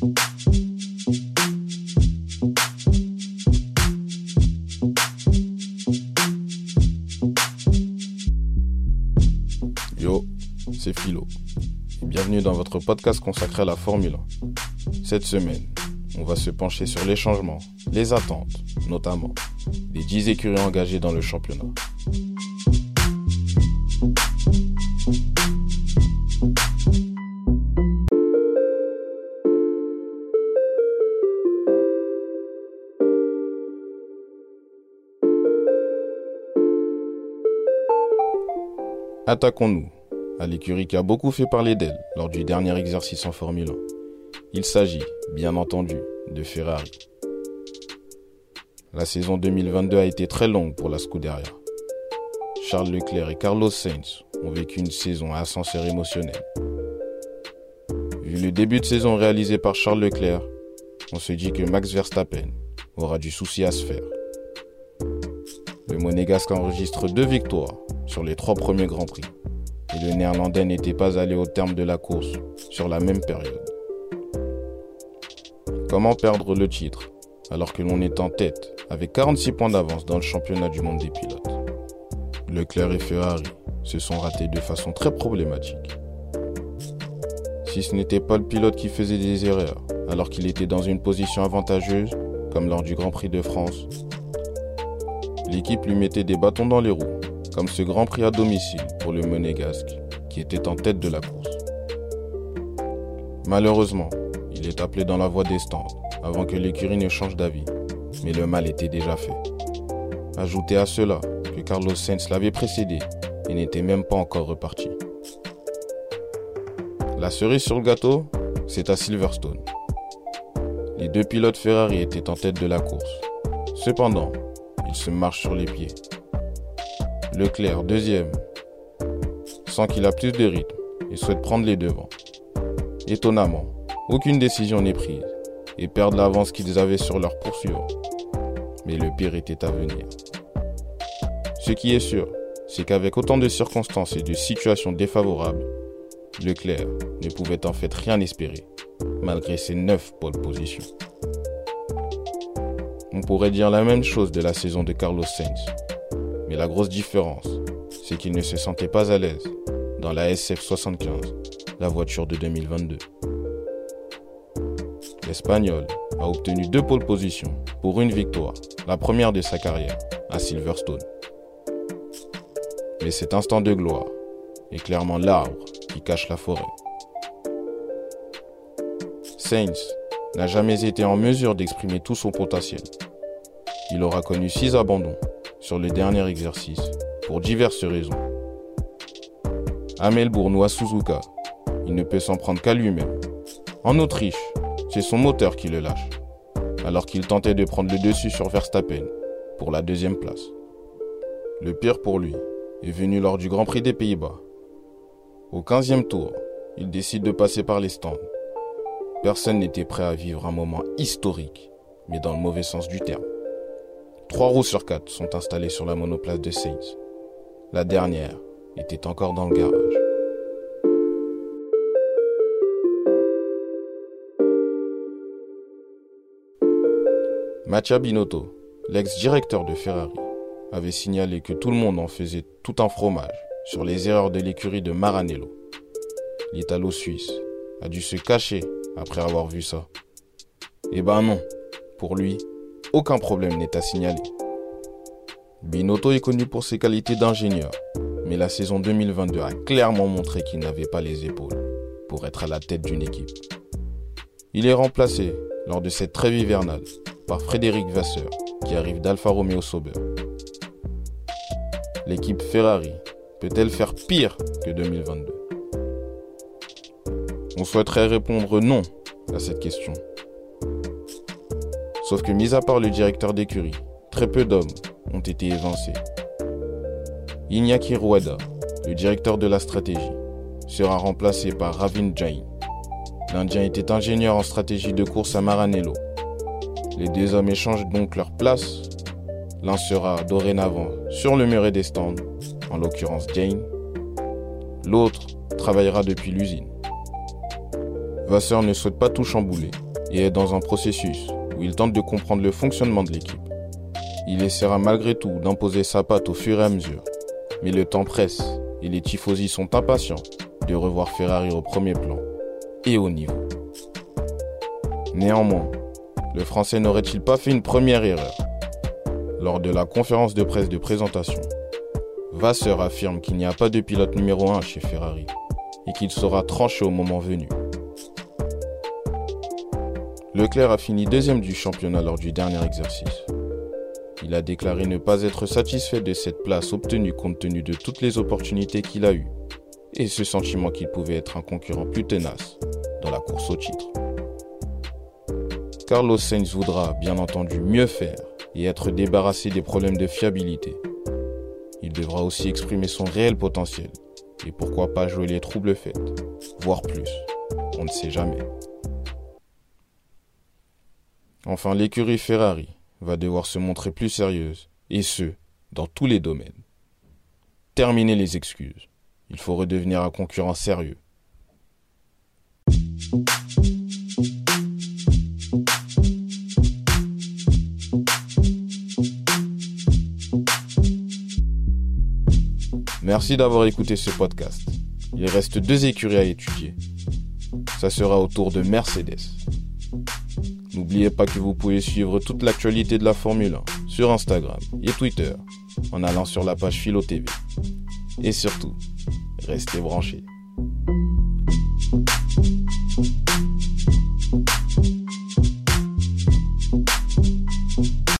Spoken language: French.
Yo, c'est Philo. bienvenue dans votre podcast consacré à la Formule 1. Cette semaine, on va se pencher sur les changements, les attentes, notamment des 10 écuries engagées dans le championnat. Attaquons-nous à l'écurie qui a beaucoup fait parler d'elle lors du dernier exercice en Formule 1. Il s'agit, bien entendu, de Ferrari. La saison 2022 a été très longue pour la Scuderia. Charles Leclerc et Carlos Sainz ont vécu une saison à ascenseur émotionnel. Vu le début de saison réalisé par Charles Leclerc, on se dit que Max Verstappen aura du souci à se faire. Le Monégasque enregistre deux victoires sur les trois premiers Grands Prix et le Néerlandais n'était pas allé au terme de la course sur la même période. Comment perdre le titre alors que l'on est en tête avec 46 points d'avance dans le championnat du monde des pilotes? Leclerc et Ferrari se sont ratés de façon très problématique. Si ce n'était pas le pilote qui faisait des erreurs alors qu'il était dans une position avantageuse, comme lors du Grand Prix de France, l'équipe lui mettait des bâtons dans les roues comme ce Grand Prix à domicile pour le Monégasque, qui était en tête de la course. Malheureusement, il est appelé dans la voie des stands avant que l'écurie ne change d'avis, mais le mal était déjà fait. Ajoutez à cela que Carlos Sainz l'avait précédé et n'était même pas encore reparti. La cerise sur le gâteau, c'est à Silverstone. Les deux pilotes Ferrari étaient en tête de la course. Cependant, ils se marchent sur les pieds Leclerc, deuxième, sent qu'il a plus de rythme et souhaite prendre les devants. Étonnamment, aucune décision n'est prise et perdent l'avance qu'ils avaient sur leur poursuivant. Mais le pire était à venir. Ce qui est sûr, c'est qu'avec autant de circonstances et de situations défavorables, Leclerc ne pouvait en fait rien espérer, malgré ses neuf pôles positions. On pourrait dire la même chose de la saison de Carlos Sainz, mais la grosse différence, c'est qu'il ne se sentait pas à l'aise dans la SF75, la voiture de 2022. L'Espagnol a obtenu deux pôles positions pour une victoire, la première de sa carrière, à Silverstone. Mais cet instant de gloire est clairement l'arbre qui cache la forêt. Sainz n'a jamais été en mesure d'exprimer tout son potentiel. Il aura connu six abandons sur le dernier exercice, pour diverses raisons. Ou à Suzuka, il ne peut s'en prendre qu'à lui-même. En Autriche, c'est son moteur qui le lâche, alors qu'il tentait de prendre le dessus sur Verstappen pour la deuxième place. Le pire pour lui est venu lors du Grand Prix des Pays-Bas. Au 15e tour, il décide de passer par les stands. Personne n'était prêt à vivre un moment historique, mais dans le mauvais sens du terme. Trois roues sur quatre sont installées sur la monoplace de Sainz. La dernière était encore dans le garage. Mattia Binotto, l'ex-directeur de Ferrari, avait signalé que tout le monde en faisait tout un fromage sur les erreurs de l'écurie de Maranello. L'Italo-Suisse a dû se cacher après avoir vu ça. Eh ben non, pour lui, aucun problème n'est à signaler. Binotto est connu pour ses qualités d'ingénieur, mais la saison 2022 a clairement montré qu'il n'avait pas les épaules pour être à la tête d'une équipe. Il est remplacé lors de cette trêve hivernale par Frédéric Vasseur, qui arrive d'Alfa Romeo Sauber. L'équipe Ferrari peut-elle faire pire que 2022 On souhaiterait répondre non à cette question. Sauf que, mis à part le directeur d'écurie, très peu d'hommes ont été évincés. Iñaki Rueda, le directeur de la stratégie, sera remplacé par Ravin Jain. L'Indien était ingénieur en stratégie de course à Maranello. Les deux hommes échangent donc leur place. L'un sera dorénavant sur le muret des stands, en l'occurrence Jane. L'autre travaillera depuis l'usine. Vasseur ne souhaite pas tout chambouler et est dans un processus où il tente de comprendre le fonctionnement de l'équipe. Il essaiera malgré tout d'imposer sa patte au fur et à mesure, mais le temps presse et les tifosi sont impatients de revoir Ferrari au premier plan et au niveau. Néanmoins, le Français n'aurait-il pas fait une première erreur? Lors de la conférence de presse de présentation, Vasseur affirme qu'il n'y a pas de pilote numéro 1 chez Ferrari et qu'il sera tranché au moment venu. Leclerc a fini deuxième du championnat lors du dernier exercice. Il a déclaré ne pas être satisfait de cette place obtenue compte tenu de toutes les opportunités qu'il a eues et ce sentiment qu'il pouvait être un concurrent plus tenace dans la course au titre. Carlos Sainz voudra bien entendu mieux faire et être débarrassé des problèmes de fiabilité. Il devra aussi exprimer son réel potentiel et pourquoi pas jouer les troubles faites, voire plus, on ne sait jamais. Enfin, l'écurie Ferrari va devoir se montrer plus sérieuse, et ce, dans tous les domaines. Terminez les excuses. Il faut redevenir un concurrent sérieux. Merci d'avoir écouté ce podcast. Il reste deux écuries à étudier. Ça sera au tour de Mercedes. N'oubliez pas que vous pouvez suivre toute l'actualité de la Formule 1 sur Instagram et Twitter en allant sur la page Philo TV. Et surtout, restez branchés.